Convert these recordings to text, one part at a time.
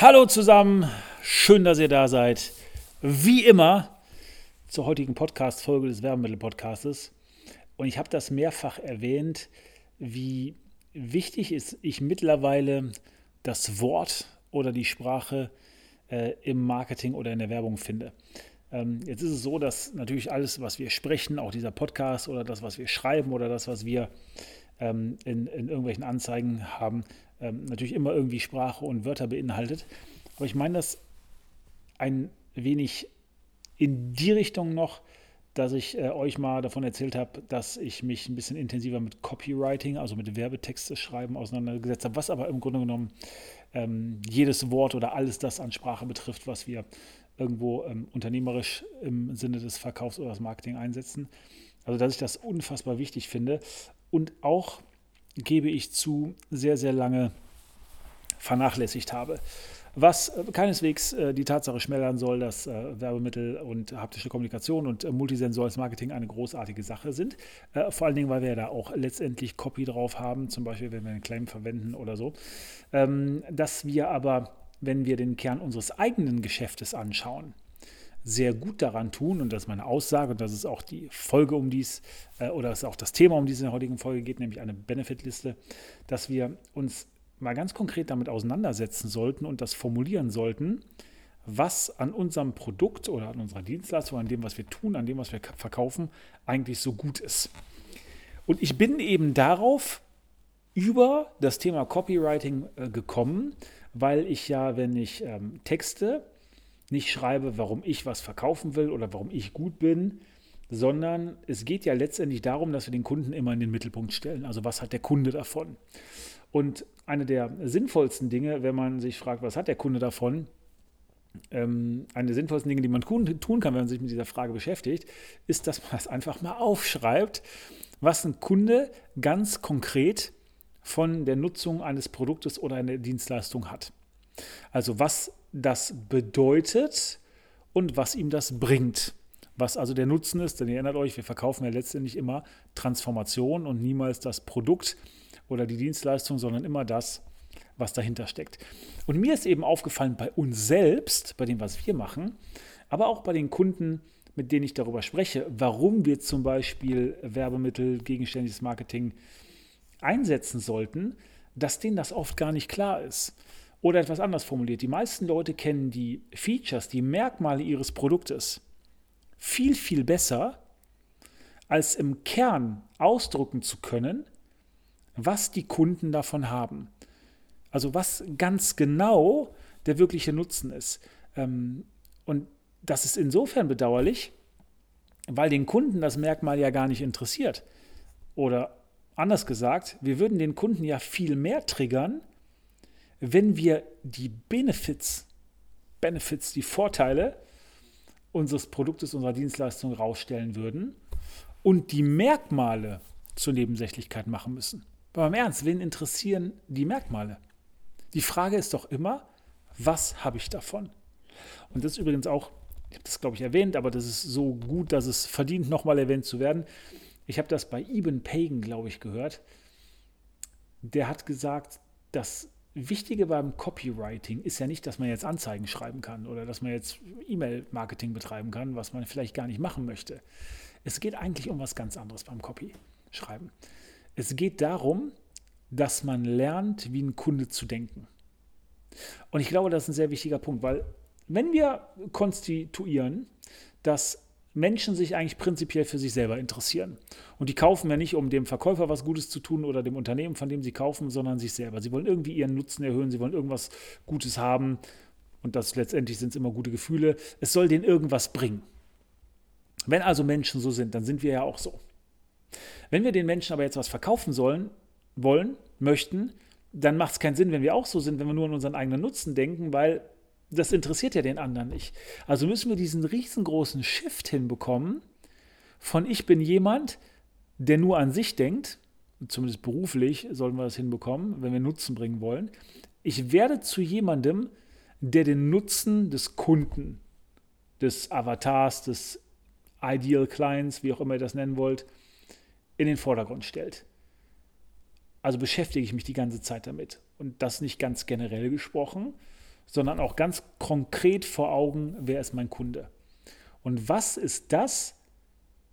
Hallo zusammen, schön, dass ihr da seid. Wie immer zur heutigen Podcast-Folge des Werbemittel-Podcastes. Und ich habe das mehrfach erwähnt, wie wichtig ist ich mittlerweile das Wort oder die Sprache äh, im Marketing oder in der Werbung finde. Ähm, jetzt ist es so, dass natürlich alles, was wir sprechen, auch dieser Podcast oder das, was wir schreiben oder das, was wir ähm, in, in irgendwelchen Anzeigen haben, ähm, natürlich immer irgendwie Sprache und Wörter beinhaltet. Aber ich meine das ein wenig in die Richtung noch, dass ich äh, euch mal davon erzählt habe, dass ich mich ein bisschen intensiver mit Copywriting, also mit Werbetexte schreiben, auseinandergesetzt habe, was aber im Grunde genommen ähm, jedes Wort oder alles das an Sprache betrifft, was wir irgendwo ähm, unternehmerisch im Sinne des Verkaufs oder des Marketing einsetzen. Also dass ich das unfassbar wichtig finde und auch gebe ich zu, sehr, sehr lange vernachlässigt habe. Was äh, keineswegs äh, die Tatsache schmälern soll, dass äh, Werbemittel und haptische Kommunikation und multisensuales Marketing eine großartige Sache sind. Vor allen Dingen, weil wir ja da auch letztendlich Copy drauf haben, zum Beispiel, wenn wir einen Claim verwenden oder so. Ähm, dass wir aber, wenn wir den Kern unseres eigenen Geschäftes anschauen, sehr gut daran tun, und das ist meine Aussage, und das ist auch die Folge, um dies, äh, oder das ist auch das Thema, um die es in der heutigen Folge geht, nämlich eine Benefit-Liste, dass wir uns mal ganz konkret damit auseinandersetzen sollten und das formulieren sollten, was an unserem Produkt oder an unserer Dienstleistung, an dem, was wir tun, an dem, was wir verkaufen, eigentlich so gut ist. Und ich bin eben darauf über das Thema Copywriting äh, gekommen, weil ich ja, wenn ich ähm, Texte nicht schreibe, warum ich was verkaufen will oder warum ich gut bin, sondern es geht ja letztendlich darum, dass wir den Kunden immer in den Mittelpunkt stellen. Also was hat der Kunde davon? Und eine der sinnvollsten Dinge, wenn man sich fragt, was hat der Kunde davon, ähm, eine der sinnvollsten Dinge, die man tun kann, wenn man sich mit dieser Frage beschäftigt, ist, dass man es einfach mal aufschreibt, was ein Kunde ganz konkret von der Nutzung eines Produktes oder einer Dienstleistung hat. Also was das bedeutet und was ihm das bringt. Was also der Nutzen ist, denn ihr erinnert euch, wir verkaufen ja letztendlich immer Transformation und niemals das Produkt oder die Dienstleistung, sondern immer das, was dahinter steckt. Und mir ist eben aufgefallen bei uns selbst, bei dem, was wir machen, aber auch bei den Kunden, mit denen ich darüber spreche, warum wir zum Beispiel Werbemittel, gegenständliches Marketing einsetzen sollten, dass denen das oft gar nicht klar ist. Oder etwas anders formuliert, die meisten Leute kennen die Features, die Merkmale ihres Produktes viel, viel besser, als im Kern ausdrücken zu können, was die Kunden davon haben. Also was ganz genau der wirkliche Nutzen ist. Ähm, und das ist insofern bedauerlich, weil den Kunden das Merkmal ja gar nicht interessiert. Oder anders gesagt, wir würden den Kunden ja viel mehr triggern, wenn wir die Benefits, Benefits, die Vorteile unseres Produktes, unserer Dienstleistung rausstellen würden und die Merkmale zur Nebensächlichkeit machen müssen. Aber im Ernst, wen interessieren die Merkmale? Die Frage ist doch immer, was habe ich davon? Und das ist übrigens auch, ich habe das glaube ich erwähnt, aber das ist so gut, dass es verdient, nochmal erwähnt zu werden. Ich habe das bei Eben Pagan, glaube ich, gehört. Der hat gesagt, dass Wichtige beim Copywriting ist ja nicht, dass man jetzt Anzeigen schreiben kann oder dass man jetzt E-Mail-Marketing betreiben kann, was man vielleicht gar nicht machen möchte. Es geht eigentlich um was ganz anderes beim Copy-Schreiben. Es geht darum, dass man lernt, wie ein Kunde zu denken. Und ich glaube, das ist ein sehr wichtiger Punkt, weil wenn wir konstituieren, dass Menschen sich eigentlich prinzipiell für sich selber interessieren. Und die kaufen ja nicht, um dem Verkäufer was Gutes zu tun oder dem Unternehmen, von dem sie kaufen, sondern sich selber. Sie wollen irgendwie ihren Nutzen erhöhen, sie wollen irgendwas Gutes haben. Und das letztendlich sind es immer gute Gefühle. Es soll denen irgendwas bringen. Wenn also Menschen so sind, dann sind wir ja auch so. Wenn wir den Menschen aber jetzt was verkaufen sollen, wollen, möchten, dann macht es keinen Sinn, wenn wir auch so sind, wenn wir nur an unseren eigenen Nutzen denken, weil das interessiert ja den anderen nicht. Also müssen wir diesen riesengroßen Shift hinbekommen von ich bin jemand, der nur an sich denkt, zumindest beruflich sollten wir das hinbekommen, wenn wir Nutzen bringen wollen. Ich werde zu jemandem, der den Nutzen des Kunden, des Avatars, des Ideal Clients, wie auch immer ihr das nennen wollt, in den Vordergrund stellt. Also beschäftige ich mich die ganze Zeit damit. Und das nicht ganz generell gesprochen, sondern auch ganz konkret vor Augen, wer ist mein Kunde. Und was ist das,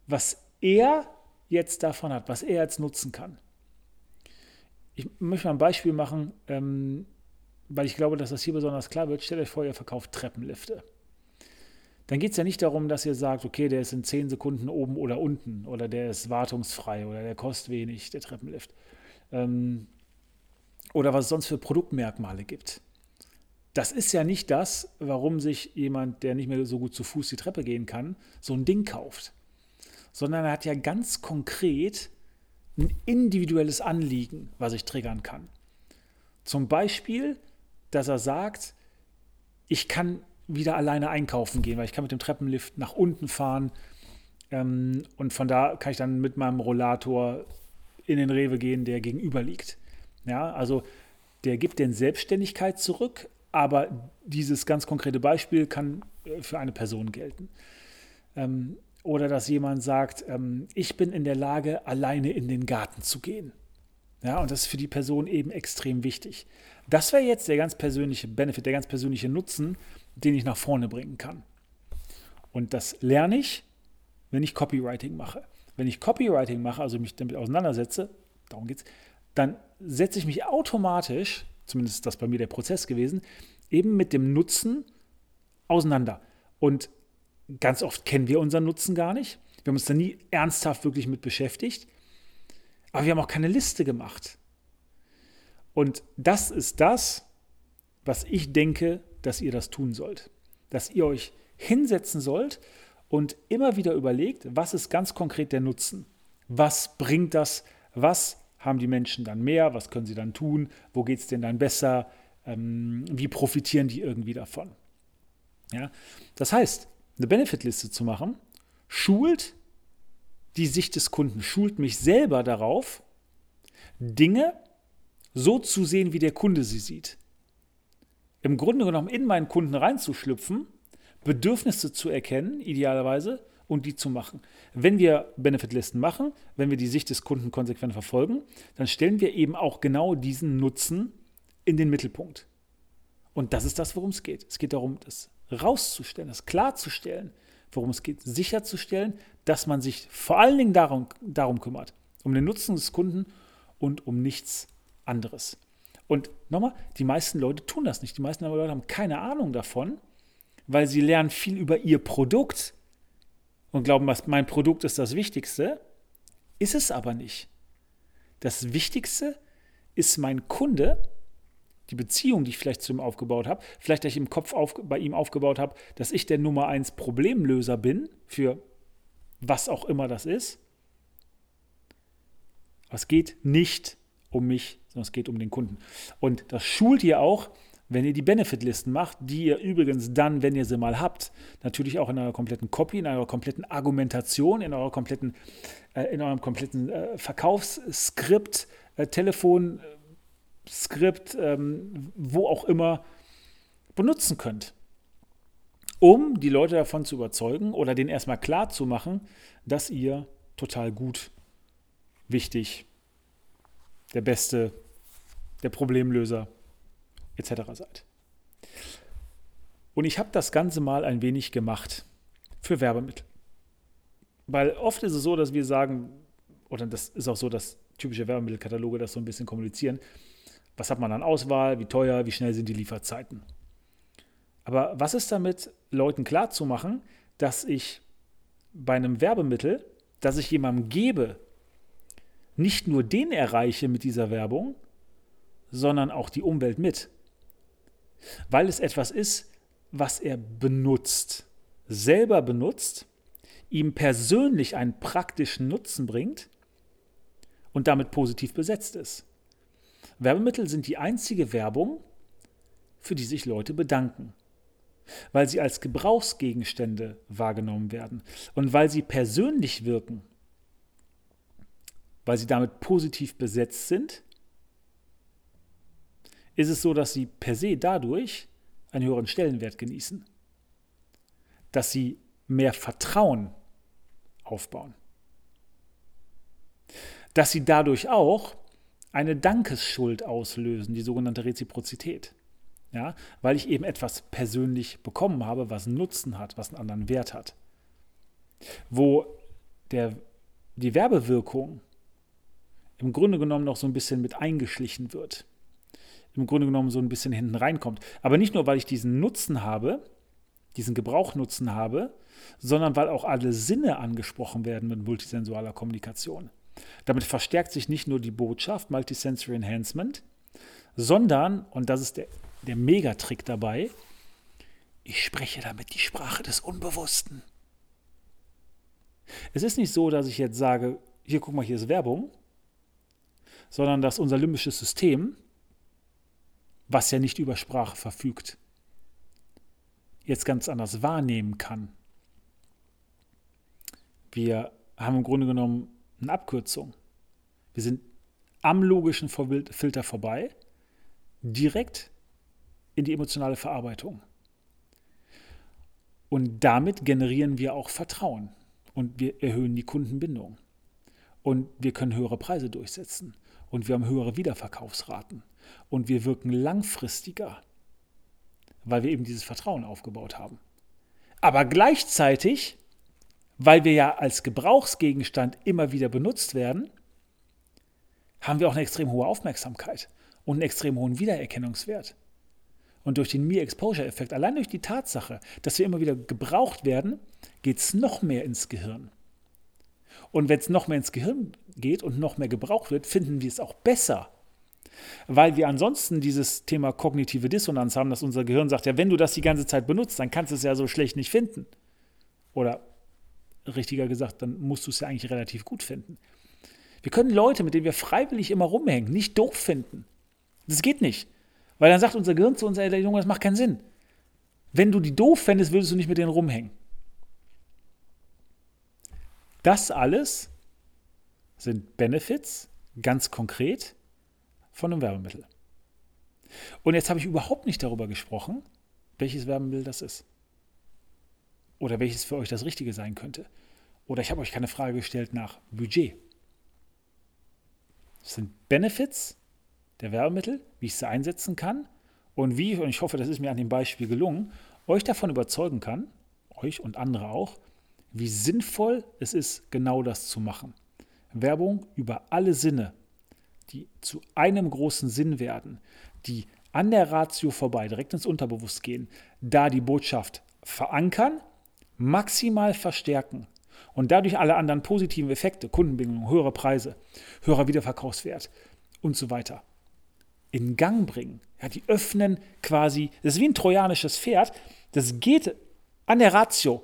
was er jetzt davon hat, was er jetzt nutzen kann. Ich möchte mal ein Beispiel machen, ähm, weil ich glaube, dass das hier besonders klar wird. Stellt euch vor, ihr verkauft Treppenlifte. Dann geht es ja nicht darum, dass ihr sagt, okay, der ist in 10 Sekunden oben oder unten oder der ist wartungsfrei oder der kostet wenig, der Treppenlift. Ähm, oder was es sonst für Produktmerkmale gibt. Das ist ja nicht das, warum sich jemand, der nicht mehr so gut zu Fuß die Treppe gehen kann, so ein Ding kauft sondern er hat ja ganz konkret ein individuelles Anliegen, was ich triggern kann. Zum Beispiel, dass er sagt, ich kann wieder alleine einkaufen gehen, weil ich kann mit dem Treppenlift nach unten fahren ähm, und von da kann ich dann mit meinem Rollator in den Rewe gehen, der gegenüber liegt. Ja, also der gibt den Selbstständigkeit zurück, aber dieses ganz konkrete Beispiel kann äh, für eine Person gelten. Ähm, oder dass jemand sagt, ähm, ich bin in der Lage, alleine in den Garten zu gehen. Ja, und das ist für die Person eben extrem wichtig. Das wäre jetzt der ganz persönliche Benefit, der ganz persönliche Nutzen, den ich nach vorne bringen kann. Und das lerne ich, wenn ich Copywriting mache. Wenn ich Copywriting mache, also mich damit auseinandersetze, darum geht es, dann setze ich mich automatisch, zumindest ist das bei mir der Prozess gewesen, eben mit dem Nutzen auseinander. Und Ganz oft kennen wir unseren Nutzen gar nicht. Wir haben uns da nie ernsthaft wirklich mit beschäftigt. Aber wir haben auch keine Liste gemacht. Und das ist das, was ich denke, dass ihr das tun sollt. Dass ihr euch hinsetzen sollt und immer wieder überlegt, was ist ganz konkret der Nutzen? Was bringt das? Was haben die Menschen dann mehr? Was können sie dann tun? Wo geht es denn dann besser? Ähm, wie profitieren die irgendwie davon? Ja? Das heißt, eine Benefitliste zu machen, schult die Sicht des Kunden, schult mich selber darauf, Dinge so zu sehen, wie der Kunde sie sieht. Im Grunde genommen in meinen Kunden reinzuschlüpfen, Bedürfnisse zu erkennen, idealerweise, und die zu machen. Wenn wir Benefitlisten machen, wenn wir die Sicht des Kunden konsequent verfolgen, dann stellen wir eben auch genau diesen Nutzen in den Mittelpunkt. Und das ist das, worum es geht. Es geht darum, das rauszustellen, das klarzustellen, worum es geht, sicherzustellen, dass man sich vor allen Dingen darum, darum kümmert, um den Nutzen des Kunden und um nichts anderes. Und nochmal, die meisten Leute tun das nicht. Die meisten Leute haben keine Ahnung davon, weil sie lernen viel über ihr Produkt und glauben, mein Produkt ist das Wichtigste. Ist es aber nicht. Das Wichtigste ist mein Kunde die Beziehung, die ich vielleicht zu ihm aufgebaut habe, vielleicht, dass ich im Kopf auf, bei ihm aufgebaut habe, dass ich der Nummer eins Problemlöser bin für was auch immer das ist. Aber es geht nicht um mich, sondern es geht um den Kunden. Und das schult ihr auch, wenn ihr die Benefitlisten macht, die ihr übrigens dann, wenn ihr sie mal habt, natürlich auch in eurer kompletten Copy, in eurer kompletten Argumentation, in eurer kompletten, äh, in eurem kompletten äh, Verkaufsskript, äh, Telefon, Skript, ähm, wo auch immer benutzen könnt, um die Leute davon zu überzeugen oder denen erstmal klar zu machen, dass ihr total gut, wichtig, der Beste, der Problemlöser etc. seid. Und ich habe das Ganze mal ein wenig gemacht für Werbemittel. Weil oft ist es so, dass wir sagen, oder das ist auch so, dass typische Werbemittelkataloge das so ein bisschen kommunizieren, was hat man an Auswahl? Wie teuer? Wie schnell sind die Lieferzeiten? Aber was ist damit, Leuten klarzumachen, dass ich bei einem Werbemittel, das ich jemandem gebe, nicht nur den erreiche mit dieser Werbung, sondern auch die Umwelt mit. Weil es etwas ist, was er benutzt, selber benutzt, ihm persönlich einen praktischen Nutzen bringt und damit positiv besetzt ist. Werbemittel sind die einzige Werbung, für die sich Leute bedanken, weil sie als Gebrauchsgegenstände wahrgenommen werden und weil sie persönlich wirken, weil sie damit positiv besetzt sind, ist es so, dass sie per se dadurch einen höheren Stellenwert genießen, dass sie mehr Vertrauen aufbauen, dass sie dadurch auch eine Dankesschuld auslösen, die sogenannte Reziprozität. Ja, weil ich eben etwas persönlich bekommen habe, was einen Nutzen hat, was einen anderen Wert hat. Wo der, die Werbewirkung im Grunde genommen noch so ein bisschen mit eingeschlichen wird. Im Grunde genommen so ein bisschen hinten reinkommt. Aber nicht nur, weil ich diesen Nutzen habe, diesen Gebrauchnutzen habe, sondern weil auch alle Sinne angesprochen werden mit multisensualer Kommunikation. Damit verstärkt sich nicht nur die Botschaft, Multisensory Enhancement, sondern, und das ist der, der Megatrick dabei, ich spreche damit die Sprache des Unbewussten. Es ist nicht so, dass ich jetzt sage, hier guck mal, hier ist Werbung, sondern dass unser limbisches System, was ja nicht über Sprache verfügt, jetzt ganz anders wahrnehmen kann. Wir haben im Grunde genommen eine Abkürzung. Wir sind am logischen Filter vorbei, direkt in die emotionale Verarbeitung. Und damit generieren wir auch Vertrauen und wir erhöhen die Kundenbindung. Und wir können höhere Preise durchsetzen und wir haben höhere Wiederverkaufsraten und wir wirken langfristiger, weil wir eben dieses Vertrauen aufgebaut haben. Aber gleichzeitig weil wir ja als Gebrauchsgegenstand immer wieder benutzt werden, haben wir auch eine extrem hohe Aufmerksamkeit und einen extrem hohen Wiedererkennungswert. Und durch den Me-Exposure-Effekt, allein durch die Tatsache, dass wir immer wieder gebraucht werden, geht es noch mehr ins Gehirn. Und wenn es noch mehr ins Gehirn geht und noch mehr gebraucht wird, finden wir es auch besser. Weil wir ansonsten dieses Thema kognitive Dissonanz haben, dass unser Gehirn sagt, ja, wenn du das die ganze Zeit benutzt, dann kannst du es ja so schlecht nicht finden. Oder richtiger gesagt, dann musst du es ja eigentlich relativ gut finden. Wir können Leute, mit denen wir freiwillig immer rumhängen, nicht doof finden. Das geht nicht. Weil dann sagt unser Gehirn zu uns, ey, Junge, das macht keinen Sinn. Wenn du die doof fändest, würdest du nicht mit denen rumhängen. Das alles sind Benefits, ganz konkret, von einem Werbemittel. Und jetzt habe ich überhaupt nicht darüber gesprochen, welches Werbemittel das ist. Oder welches für euch das Richtige sein könnte. Oder ich habe euch keine Frage gestellt nach Budget. Das sind Benefits der Werbemittel, wie ich sie einsetzen kann und wie, und ich hoffe, das ist mir an dem Beispiel gelungen, euch davon überzeugen kann, euch und andere auch, wie sinnvoll es ist, genau das zu machen. Werbung über alle Sinne, die zu einem großen Sinn werden, die an der Ratio vorbei direkt ins Unterbewusst gehen, da die Botschaft verankern maximal verstärken und dadurch alle anderen positiven Effekte, Kundenbindung, höhere Preise, höherer Wiederverkaufswert und so weiter in Gang bringen. Ja, die öffnen quasi, das ist wie ein trojanisches Pferd, das geht an der Ratio,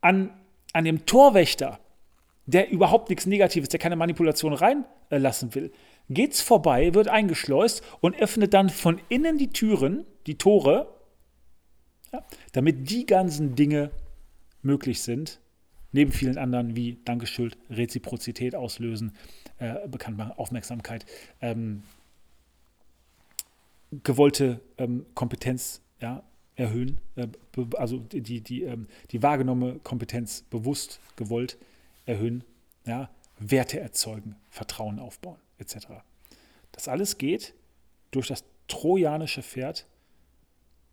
an, an dem Torwächter, der überhaupt nichts Negatives, der keine Manipulation reinlassen will, geht es vorbei, wird eingeschleust und öffnet dann von innen die Türen, die Tore, ja, damit die ganzen Dinge möglich sind, neben vielen anderen wie Dankeschön, Reziprozität auslösen, äh, bekannt Aufmerksamkeit, ähm, gewollte ähm, Kompetenz ja, erhöhen, äh, also die, die, ähm, die wahrgenommene Kompetenz bewusst, gewollt erhöhen, ja, Werte erzeugen, Vertrauen aufbauen, etc. Das alles geht durch das trojanische Pferd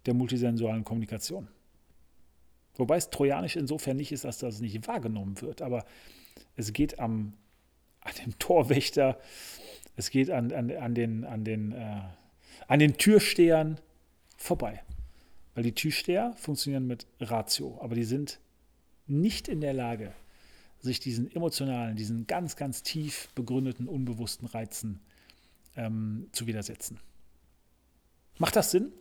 der multisensualen Kommunikation. Wobei es trojanisch insofern nicht ist, dass das nicht wahrgenommen wird. Aber es geht am, an dem Torwächter, es geht an, an, an den, an, den, äh, an den Türstehern vorbei. Weil die Türsteher funktionieren mit Ratio, aber die sind nicht in der Lage, sich diesen emotionalen, diesen ganz, ganz tief begründeten, unbewussten Reizen ähm, zu widersetzen. Macht das Sinn?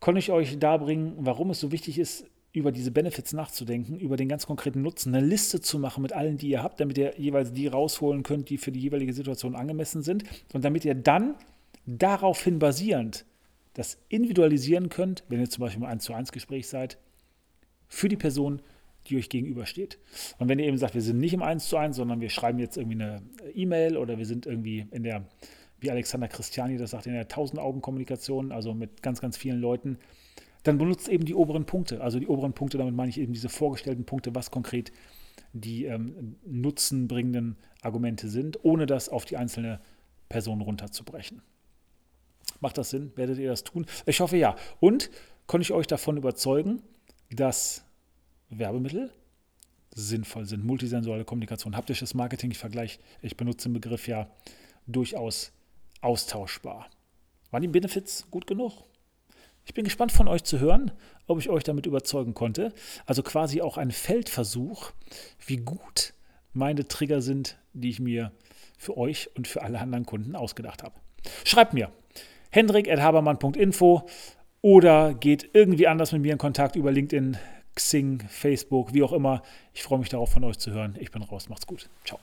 Konnte ich euch darbringen, warum es so wichtig ist, über diese Benefits nachzudenken, über den ganz konkreten Nutzen, eine Liste zu machen mit allen, die ihr habt, damit ihr jeweils die rausholen könnt, die für die jeweilige Situation angemessen sind und damit ihr dann daraufhin basierend das individualisieren könnt, wenn ihr zum Beispiel im 1 zu 1 Gespräch seid, für die Person, die euch gegenübersteht. Und wenn ihr eben sagt, wir sind nicht im 1 zu 1, sondern wir schreiben jetzt irgendwie eine E-Mail oder wir sind irgendwie in der, wie Alexander Christiani das sagt, in der 1000-Augen-Kommunikation, also mit ganz, ganz vielen Leuten, dann benutzt eben die oberen Punkte. Also die oberen Punkte, damit meine ich eben diese vorgestellten Punkte, was konkret die ähm, nutzenbringenden Argumente sind, ohne das auf die einzelne Person runterzubrechen. Macht das Sinn? Werdet ihr das tun? Ich hoffe ja. Und konnte ich euch davon überzeugen, dass Werbemittel sinnvoll sind. Multisensuale Kommunikation, haptisches Marketing, ich vergleiche, ich benutze den Begriff ja durchaus austauschbar. Waren die Benefits gut genug? Ich bin gespannt von euch zu hören, ob ich euch damit überzeugen konnte. Also quasi auch ein Feldversuch, wie gut meine Trigger sind, die ich mir für euch und für alle anderen Kunden ausgedacht habe. Schreibt mir hendrik.habermann.info oder geht irgendwie anders mit mir in Kontakt über LinkedIn, Xing, Facebook, wie auch immer. Ich freue mich darauf, von euch zu hören. Ich bin raus. Macht's gut. Ciao.